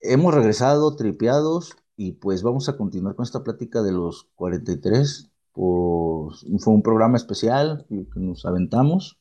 Hemos regresado tripeados y pues vamos a continuar con esta plática de los 43. Pues fue un programa especial que nos aventamos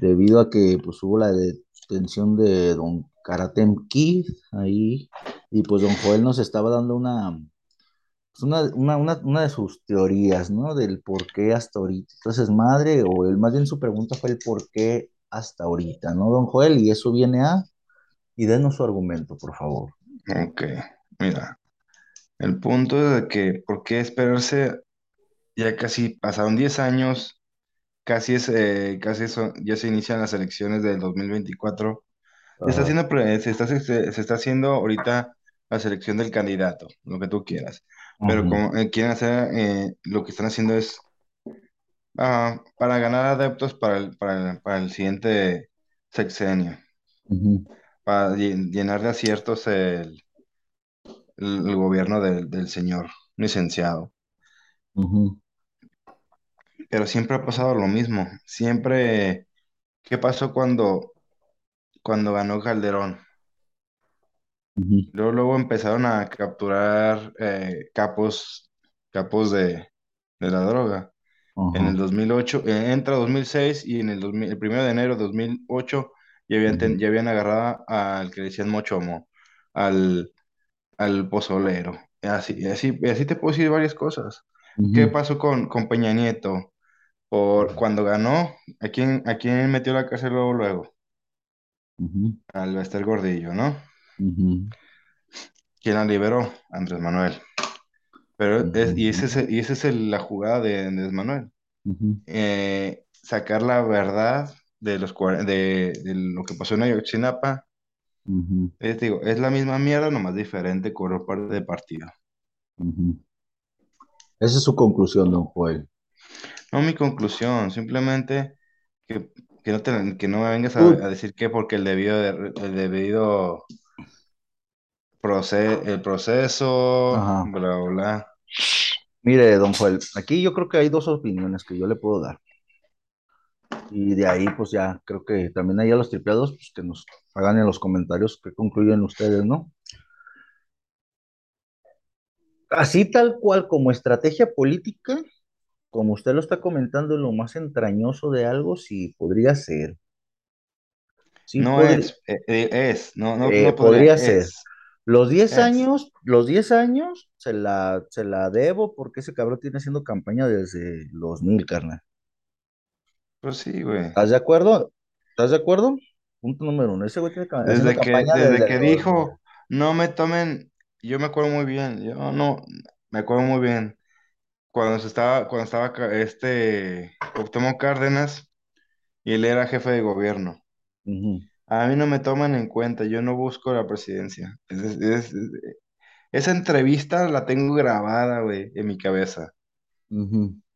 debido a que pues hubo la detención de don Karatem Kid ahí y pues don Joel nos estaba dando una, pues, una, una, una, de sus teorías, ¿no? Del por qué hasta ahorita. Entonces, madre, o el, más bien su pregunta fue el por qué hasta ahorita, ¿no, don Joel? Y eso viene a y denos su argumento, por favor. Ok, mira, el punto es de que, ¿por qué esperarse? Ya casi pasaron 10 años, casi, es, eh, casi eso, ya se inician las elecciones del 2024. Se está haciendo, se está, se, está haciendo ahorita la selección del candidato, lo que tú quieras. Pero como eh, quieren hacer, eh, lo que están haciendo es ah, para ganar adeptos para el, para el, para el siguiente sexenio para llenar de aciertos el, el, gobierno del, señor licenciado. Pero siempre ha pasado lo mismo. Siempre, ¿qué pasó cuando, cuando ganó Calderón? luego, luego empezaron a capturar eh, capos, capos de, la droga. En el 2008, eh, entra 2006 y en el, 2000, el 1 de enero de 2008 ya habían, ya habían agarrado al que le decían Mochomo, al, al pozolero. Así, así, así te puedo decir varias cosas. ¿Qué pasó con, con Peña Nieto? Por cuando ganó, ¿a quién, a quién metió la cárcel luego luego? Al Bester Gordillo, ¿no? ¿Quién la liberó? Andrés Manuel. Pero es, y esa es, y ese es la jugada de Andrés Manuel. Eh, sacar la verdad de, los, de, de lo que pasó en Ayotzinapa. es, digo, es la misma mierda, nomás diferente color de partido. Esa es su conclusión, don Joel. No, mi conclusión, simplemente que, que no, te, que no me vengas a, a, decir que porque el debido, el debido el proceso, bla, bla. Mire, don Joel, aquí yo creo que hay dos opiniones que yo le puedo dar. Y de ahí, pues ya creo que también hay a los tripeados, pues que nos hagan en los comentarios que concluyen ustedes, ¿no? Así tal cual como estrategia política, como usted lo está comentando, lo más entrañoso de algo, sí podría ser. no es, eh, eh, es, no, no, eh, podría, ser. Los 10 años, los 10 años se la, se la debo porque ese cabrón tiene haciendo campaña desde los mil, carnal. Pues sí, güey. ¿Estás de acuerdo? ¿Estás de acuerdo? Punto número uno. Ese güey tiene desde que, desde, que dijo, no me tomen, yo me acuerdo muy bien, yo no, me acuerdo muy bien. Cuando se estaba, cuando estaba este Octomo Cárdenas y él era jefe de gobierno. A mí no me toman en cuenta, yo no busco la presidencia. esa entrevista la tengo grabada, güey, en mi cabeza.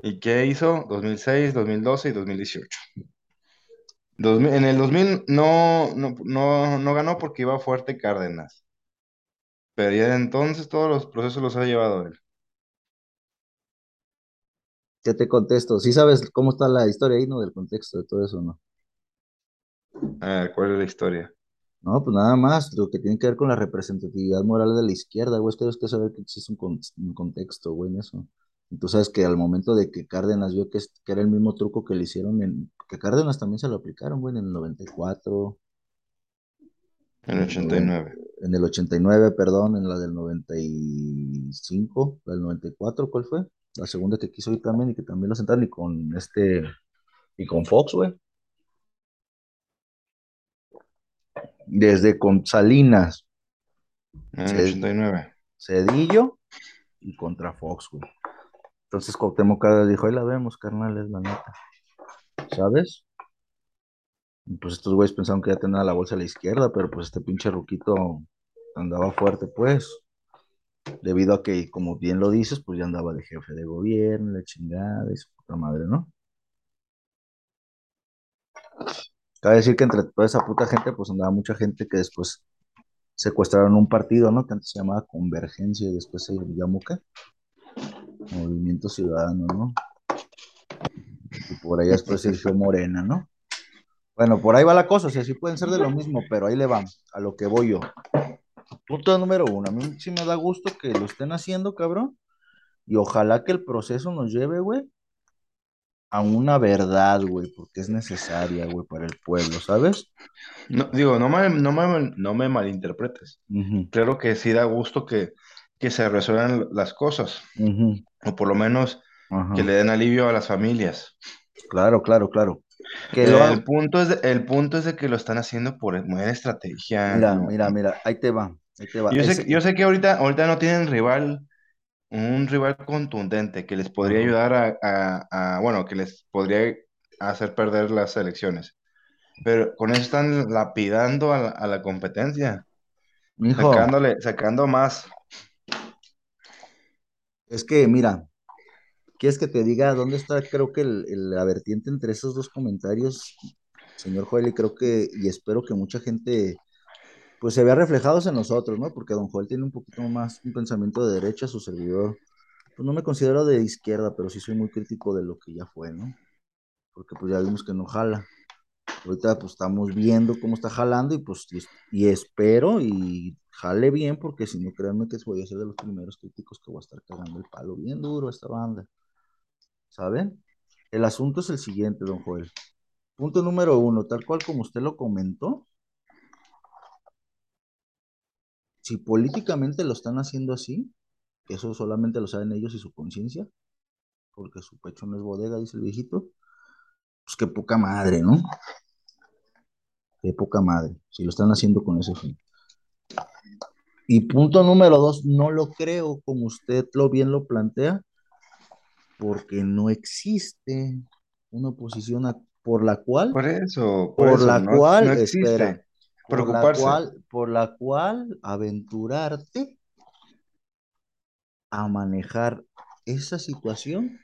¿Y qué hizo? 2006, 2012 y 2018. en el 2000 no, no, no, ganó porque iba fuerte Cárdenas. Pero ya de entonces todos los procesos los ha llevado él. ¿Qué te contesto? ¿Sí sabes cómo está la historia ahí, no? Del contexto de todo eso, ¿no? A ¿cuál es la historia? No, pues nada más, lo que tiene que ver con la representatividad moral de la izquierda, güey, es que tienes que saber que existe un, un contexto, güey, en eso. Y tú sabes que al momento de que Cárdenas vio que, que, era el mismo truco que le hicieron, en, que Cárdenas también se lo aplicaron, güey, en el 94. En el 89. En el 89, perdón, en la del 95, la del 94, ¿cuál fue? La segunda que quiso ir también y que también lo sentaron y con este, y con Fox, güey. Desde con Salinas. En el 89. Cedillo y contra Fox, güey. Entonces Cuauhtémoc cada dijo, ahí la vemos, carnales, la neta. ¿Sabes? pues estos güeyes pensaron que ya tenía la bolsa a la izquierda, pero pues este pinche ruquito andaba fuerte, pues. Debido a que, como bien lo dices, pues ya andaba de jefe de gobierno, de chingada y su puta madre, ¿no? Cabe decir que entre toda esa puta gente, pues andaba mucha gente que después secuestraron un partido, ¿no? Que antes se llamaba Convergencia y después se llamó ¿qué? Movimiento Ciudadano, ¿no? Y por ahí después Sergio Morena, ¿no? Bueno, por ahí va la cosa, o sea, sí pueden ser de lo mismo, pero ahí le vamos, a lo que voy yo. Punto número uno. A mí sí me da gusto que lo estén haciendo, cabrón. Y ojalá que el proceso nos lleve, güey, a una verdad, güey, porque es necesaria, güey, para el pueblo, ¿sabes? No, digo, no me, no me, no me malinterpretes. Claro que sí da gusto que, que se resuelvan las cosas, o por lo menos que le den alivio a las familias. Claro, claro, claro. el, punto es de, el punto es de que lo están haciendo por buena estrategia. Mira, mira, mira, ahí te va. Yo, sé, yo sé que ahorita, ahorita no tienen rival, un rival contundente que les podría ayudar a, bueno, que les podría hacer perder las elecciones. Pero con eso están lapidando a la, competencia. Sacándole, sacando más. Es que, mira, ¿quieres que te diga dónde está, creo que el, la vertiente entre esos dos comentarios, señor Joel? Y creo que, y espero que mucha gente pues se vea reflejados en nosotros, ¿no? Porque Don Joel tiene un poquito más un pensamiento de derecha, su servidor. Pues no me considero de izquierda, pero sí soy muy crítico de lo que ya fue, ¿no? Porque pues ya vimos que no jala. Ahorita pues estamos viendo cómo está jalando y pues y, espero y jale bien porque si no créanme que voy a ser de los primeros críticos que voy a estar cagando el palo bien duro a esta banda. ¿Saben? El asunto es el siguiente, don Joel. Punto número uno, tal cual como usted lo comentó, Si políticamente lo están haciendo así, eso solamente lo saben ellos y su conciencia, porque su pecho no es bodega, dice el viejito, pues qué poca madre, ¿no? Qué poca madre, si lo están haciendo con ese fin. Y punto número dos, no lo creo como usted lo bien lo plantea, porque no existe una oposición por la cual, por eso, por, la cual, espera, por la cual, por la cual aventurarte a manejar esa situación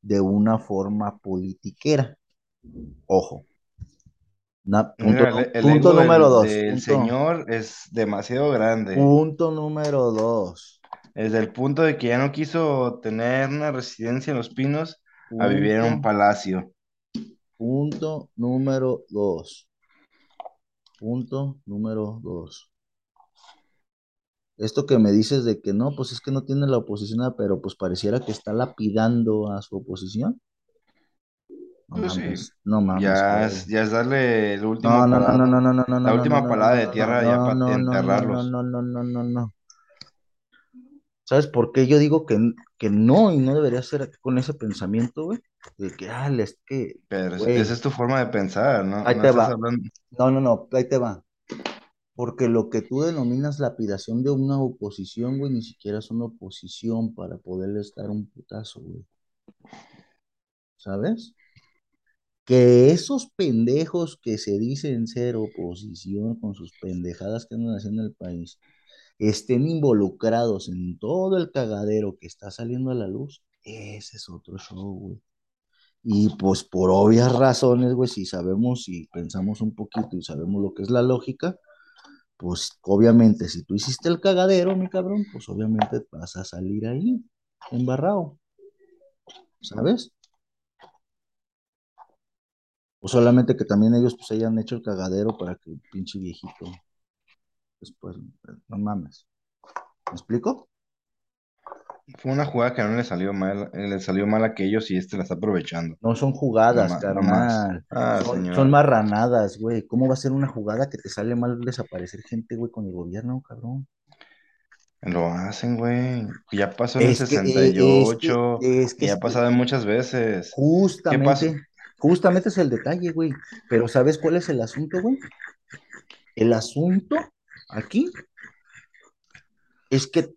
de una forma politiquera. Ojo. Punto, número dos. El señor es demasiado grande. Punto número dos. Desde el punto de que ya no quiso tener una residencia en Los Pinos a vivir en un palacio. Punto número dos. Punto número dos. Esto que me dices de que no, pues es que no tiene la oposición, pero pues pareciera que está lapidando a su oposición. No mames, no mames. Ya es, ya es darle el último no, no, no, no, no, no, no, la última palada de tierra ya para enterrarlos. No, no, no, no, no, ¿Sabes por qué yo digo que, que no y no debería ser con ese pensamiento, güey? De que, ah, es que. Pero esa es tu forma de pensar, ¿no? Ahí te va. No, no, no, ahí te va. Porque lo que tú denominas lapidación de una oposición, güey, ni siquiera es una oposición para poderle estar un putazo, güey. ¿Sabes? Que esos pendejos que se dicen ser oposición con sus pendejadas que andan haciendo en el país estén involucrados en todo el cagadero que está saliendo a la luz, ese es otro show, güey. Y pues por obvias razones, güey, si sabemos y pensamos un poquito y sabemos lo que es la lógica, pues obviamente si tú hiciste el cagadero, mi cabrón, pues obviamente vas a salir ahí, embarrado. ¿Sabes? O solamente que también ellos pues hayan hecho el cagadero para que el pinche viejito después, no mames. ¿Me explico? Fue una jugada que no le salió mal, eh, le salió mal a aquellos y este la está aprovechando. No son jugadas, carnal. Ah, son, marranadas, güey. ¿Cómo va a ser una jugada que te sale mal desaparecer gente, güey, con el gobierno, cabrón? Lo hacen, güey. Ya pasó en el 68. Es que, ya ha pasado muchas veces. Justamente. Justamente es el detalle, güey. Pero ¿sabes cuál es el asunto, güey? El asunto aquí es que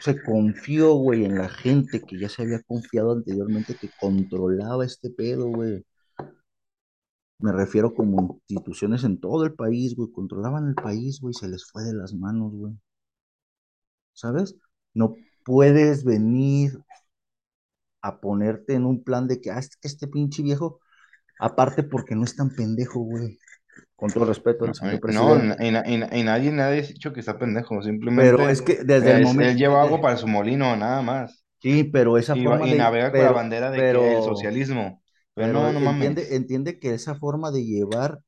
se confió, güey, en la gente que ya se había confiado anteriormente que controlaba este pedo, güey. Me refiero como instituciones en todo el país, güey, controlaban el país, güey, se les fue de las manos, güey. ¿Sabes? No puedes venir a ponerte en un plan de que, ah, este pinche viejo, aparte porque no es tan pendejo, güey con todo respeto al señor presidente. No, y, nadie, nadie ha dicho que está pendejo, simplemente. Pero es que desde el momento. Él lleva agua para su molino, nada más. Sí, pero esa forma. Y navega con la bandera de socialismo. Pero, no, no entiende, mames. Entiende que esa forma de llevar.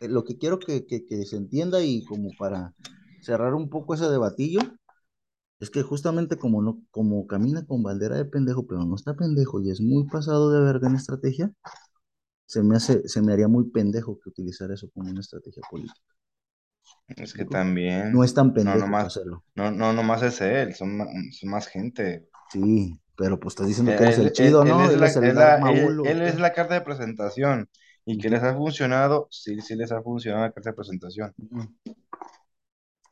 Eh, lo que quiero que, que, se entienda y como para cerrar un poco ese debatillo, es que justamente como no, como camina con bandera de pendejo, pero no está pendejo y es muy pasado de verga en estrategia, se me hace, se me haría muy pendejo que utilizar eso como una estrategia política. Es que también. No es tan pendejo no, nomás, hacerlo. No, no, nomás es él, son, son más gente. Sí, pero pues estás diciendo que eres el chido, ¿no? Él, es, la, él, es la carta de presentación. Y que les ha funcionado, sí, sí les ha funcionado la carta de presentación.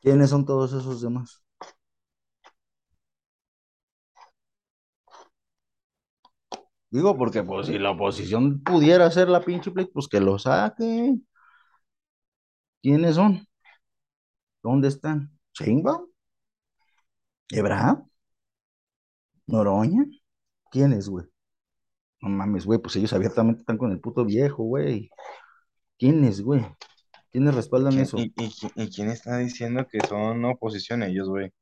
¿Quiénes son todos esos demás? Digo, porque pues si la oposición pudiera hacer la pinche play, pues que lo saque. ¿Quiénes son? ¿Dónde están? ¿Chainbaum? ¿Ebra? ¿Noroña? ¿Quién es, güey? No mames, güey, pues ellos abiertamente están con el puto viejo, güey. ¿Quién es, güey? ¿Quiénes respaldan eso? ¿y, quién está diciendo que son oposición ellos, güey?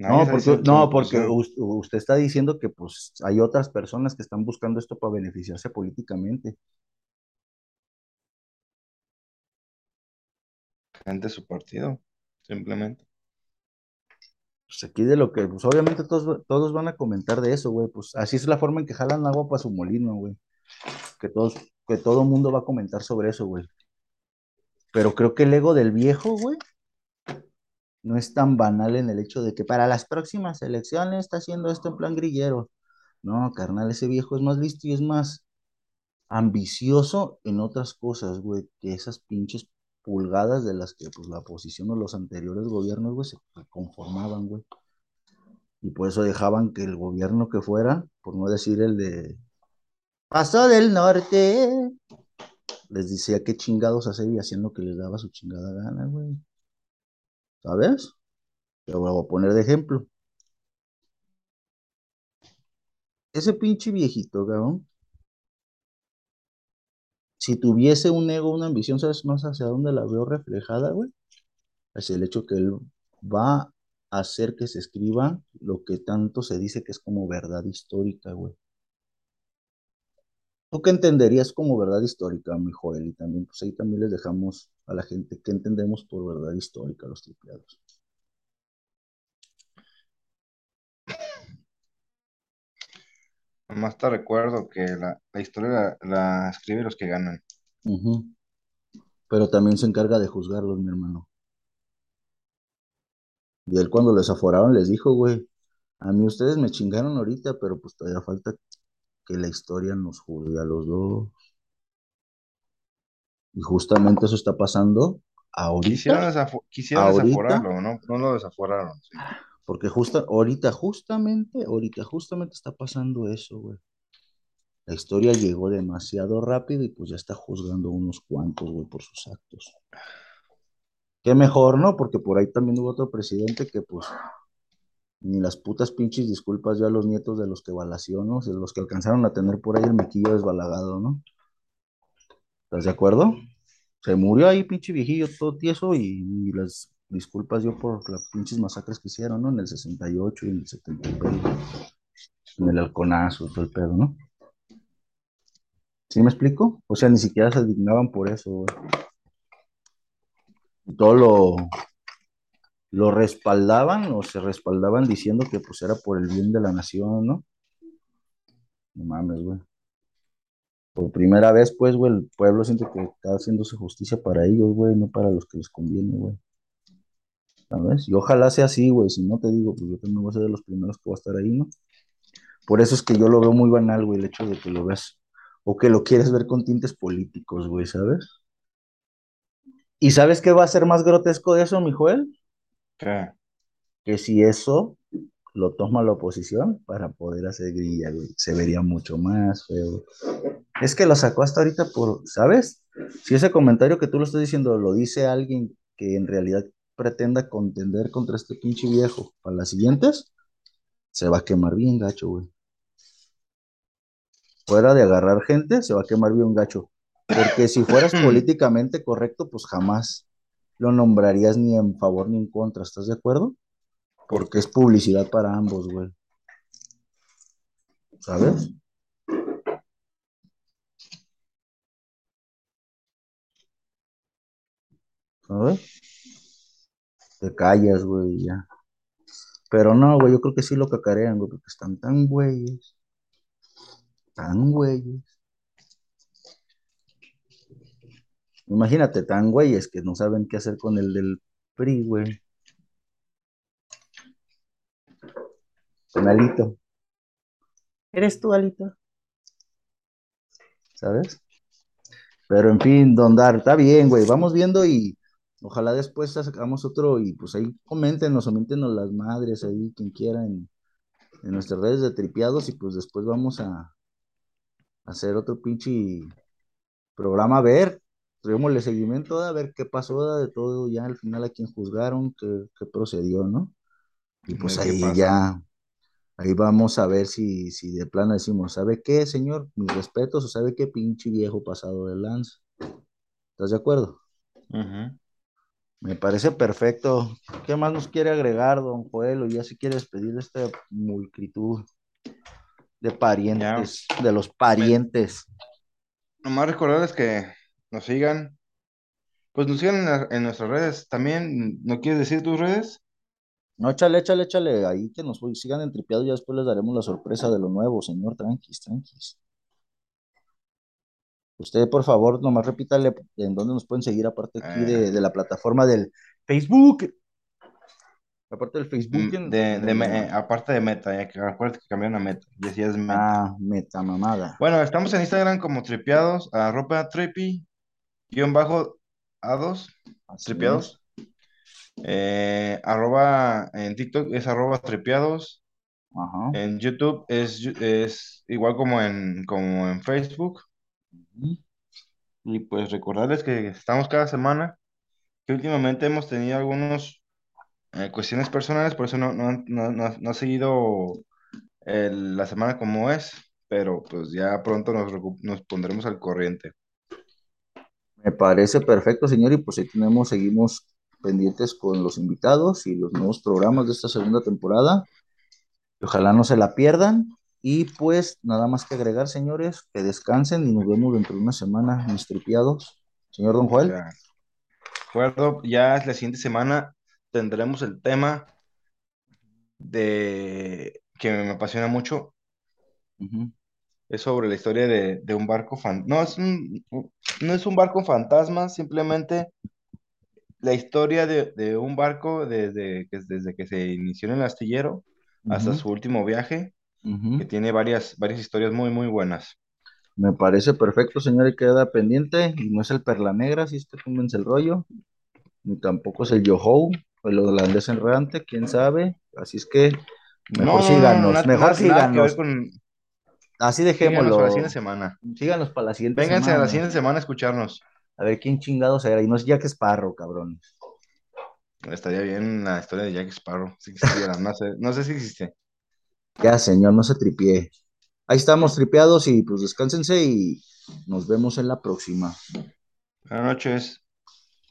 No, porque, no, porque usted está diciendo que pues hay otras personas que están buscando esto para beneficiarse políticamente. Gente de su partido, simplemente. Pues aquí de lo que, pues obviamente todos, todos van a comentar de eso, güey. Pues así es la forma en que jalan agua para su molino, güey. Que todos, que todo mundo va a comentar sobre eso, güey. Pero creo que el ego del viejo, güey, no es tan banal en el hecho de que para las próximas elecciones está haciendo esto en plan grillero. No, carnal, ese viejo es más listo y es más ambicioso en otras cosas, güey, que esas pinches pulgadas de las que pues la oposición o los anteriores gobiernos, güey, se conformaban, güey. Y por eso dejaban que el gobierno que fuera, por no decir el de Paso del Norte, les decía qué chingados hacer y hacían lo que les daba su chingada gana, güey. ¿Sabes? Te voy a poner de ejemplo. Ese pinche viejito, cabrón. Si tuviese un ego, una ambición, ¿sabes más hacia dónde la veo reflejada, güey? Hacia el hecho que él va a hacer que se escriba lo que tanto se dice que es como verdad histórica, güey. ¿Tú qué entenderías como verdad histórica, mi Joel? Y también, pues ahí también les dejamos a la gente qué entendemos por verdad histórica los tripliados. Nomás te recuerdo que la, historia la, escribe los que ganan. Pero también se encarga de juzgarlos, mi hermano. Y él cuando les aforaron les dijo, güey, a mí ustedes me chingaron ahorita, pero pues todavía falta que la historia nos juzgue a los dos. Y justamente eso está pasando ahorita. Quisieron, desaforarlo, ¿no? No lo desaforaron. Porque justa, ahorita, justamente, ahorita, justamente está pasando eso, güey. La historia llegó demasiado rápido y pues ya está juzgando unos cuantos, güey, por sus actos. Qué mejor, ¿no? Porque por ahí también hubo otro presidente que pues ni las putas pinches disculpas ya a los nietos de los que balació, ¿no? De los que alcanzaron a tener por ahí el mequillo desbalagado, ¿no? ¿Estás de acuerdo? Se murió ahí, pinche viejillo, todo tieso, y, las disculpas yo por las pinches masacres que hicieron, ¿no? En el 68 y en el 73, en el halconazo, todo el pedo, ¿no? ¿Sí me explico? O sea, ni siquiera se dignaban por eso. Todo lo, lo respaldaban o se respaldaban diciendo que pues era por el bien de la nación, ¿no? No mames, güey por primera vez, pues, güey, el pueblo siente que está haciéndose justicia para ellos, güey, no para los que les conviene, güey. ¿Sabes? Y ojalá sea así, güey. Si no te digo, pues yo también voy a ser de los primeros que va a estar ahí, ¿no? Por eso es que yo lo veo muy banal, güey, el hecho de que lo veas o que lo quieres ver con tintes políticos, güey, ¿sabes? ¿Y sabes qué va a ser más grotesco de eso, mi Joel? Que si eso lo toma la oposición para poder hacer grilla, güey, se vería mucho más feo. Es que lo sacó hasta ahorita por, ¿sabes? Si ese comentario que tú lo estás diciendo lo dice alguien que en realidad pretenda contender contra este pinche viejo para las siguientes, se va a quemar bien gacho, güey. Fuera de agarrar gente, se va a quemar bien gacho. Porque si fueras políticamente correcto, pues jamás lo nombrarías ni en favor ni en contra, ¿estás de acuerdo? Porque es publicidad para ambos, güey. ¿Sabes? Te callas, güey, ya. Pero no, güey, yo creo que sí lo cacarean, güey, porque están tan güeyes. Tan güeyes. Imagínate, tan güeyes que no saben qué hacer con el del PRI, güey. Con Alito. ¿Eres tú, Alito? ¿Sabes? Pero en fin, Don Dar, está bien, güey. Vamos viendo y ojalá después sacamos otro y pues ahí coméntenos, coméntenos las madres ahí, quien quiera, en, en nuestras redes de tripiados y pues después vamos a, hacer otro pinche programa a ver, el seguimiento a ver qué pasó de todo ya al final a quien juzgaron, qué, qué procedió, ¿no? Y pues ahí ya, ahí vamos a ver si, si de plano decimos, ¿sabe qué, señor? Mis respetos, o sabe qué pinche viejo pasado de lanza. ¿Estás de acuerdo? Me parece perfecto. ¿Qué más nos quiere agregar, don Joel? O ya si quiere despedir de esta multitud de parientes, de los parientes. nomás recordarles que nos sigan. Pues nos sigan en, nuestras redes. También, ¿no quieres decir tus redes? No, échale, échale, échale. Ahí que nos sigan entripiados. Ya después les daremos la sorpresa de lo nuevo, señor. Tranquis, tranquis. Usted, por favor, nomás repítale en dónde nos pueden seguir, aparte aquí de, ah. la plataforma del Facebook. Aparte del Facebook. Mm, de, aparte de Meta, ya que acuérdate que cambiaron a Meta. Decías Meta. Ah, Meta, mamada. Bueno, estamos en Instagram como tripiados, arroba tripi, guion bajo A2, tripiados. Eh, arroba en TikTok es arroba tripiados. Ajá. En YouTube es, es igual como en, como en Facebook. Y pues recordarles que estamos cada semana, que últimamente hemos tenido algunas eh, cuestiones personales, por eso no, no, ha seguido la semana como es, pero pues ya pronto nos, nos pondremos al corriente. Me parece perfecto, señor, y pues ahí tenemos, seguimos pendientes con los invitados y los nuevos programas de esta segunda temporada. Ojalá no se la pierdan. Y pues nada más que agregar, señores, que descansen y nos vemos dentro de una semana, mis tripiados. Señor Don Joel. De acuerdo, ya la siguiente semana tendremos el tema de que me apasiona mucho. Es sobre la historia de, un barco fan. No es un, no es un barco fantasma, simplemente la historia de, un barco desde que, desde que se inició en el astillero hasta su último viaje que tiene varias, varias historias muy, muy buenas. Me parece perfecto, señor, y queda pendiente. Y no es el Perla Negra, si es que convence el rollo, ni tampoco es el Yoho, el holandés enredante, quién sabe. Así es que mejor síganos, mejor síganos. Así dejémoslo. Síganos para la siguiente semana. Síganos para la siguiente Vénganse semana. a la siguiente semana a escucharnos. A ver quién chingados era. Y no es Jack Sparrow, cabrón. Estaría bien la historia de Jack Sparrow. Si no, sé, no sé si existe. Ya, señor, no se tripie. Ahí estamos tripeados y pues descánsense y nos vemos en la próxima. Buenas noches.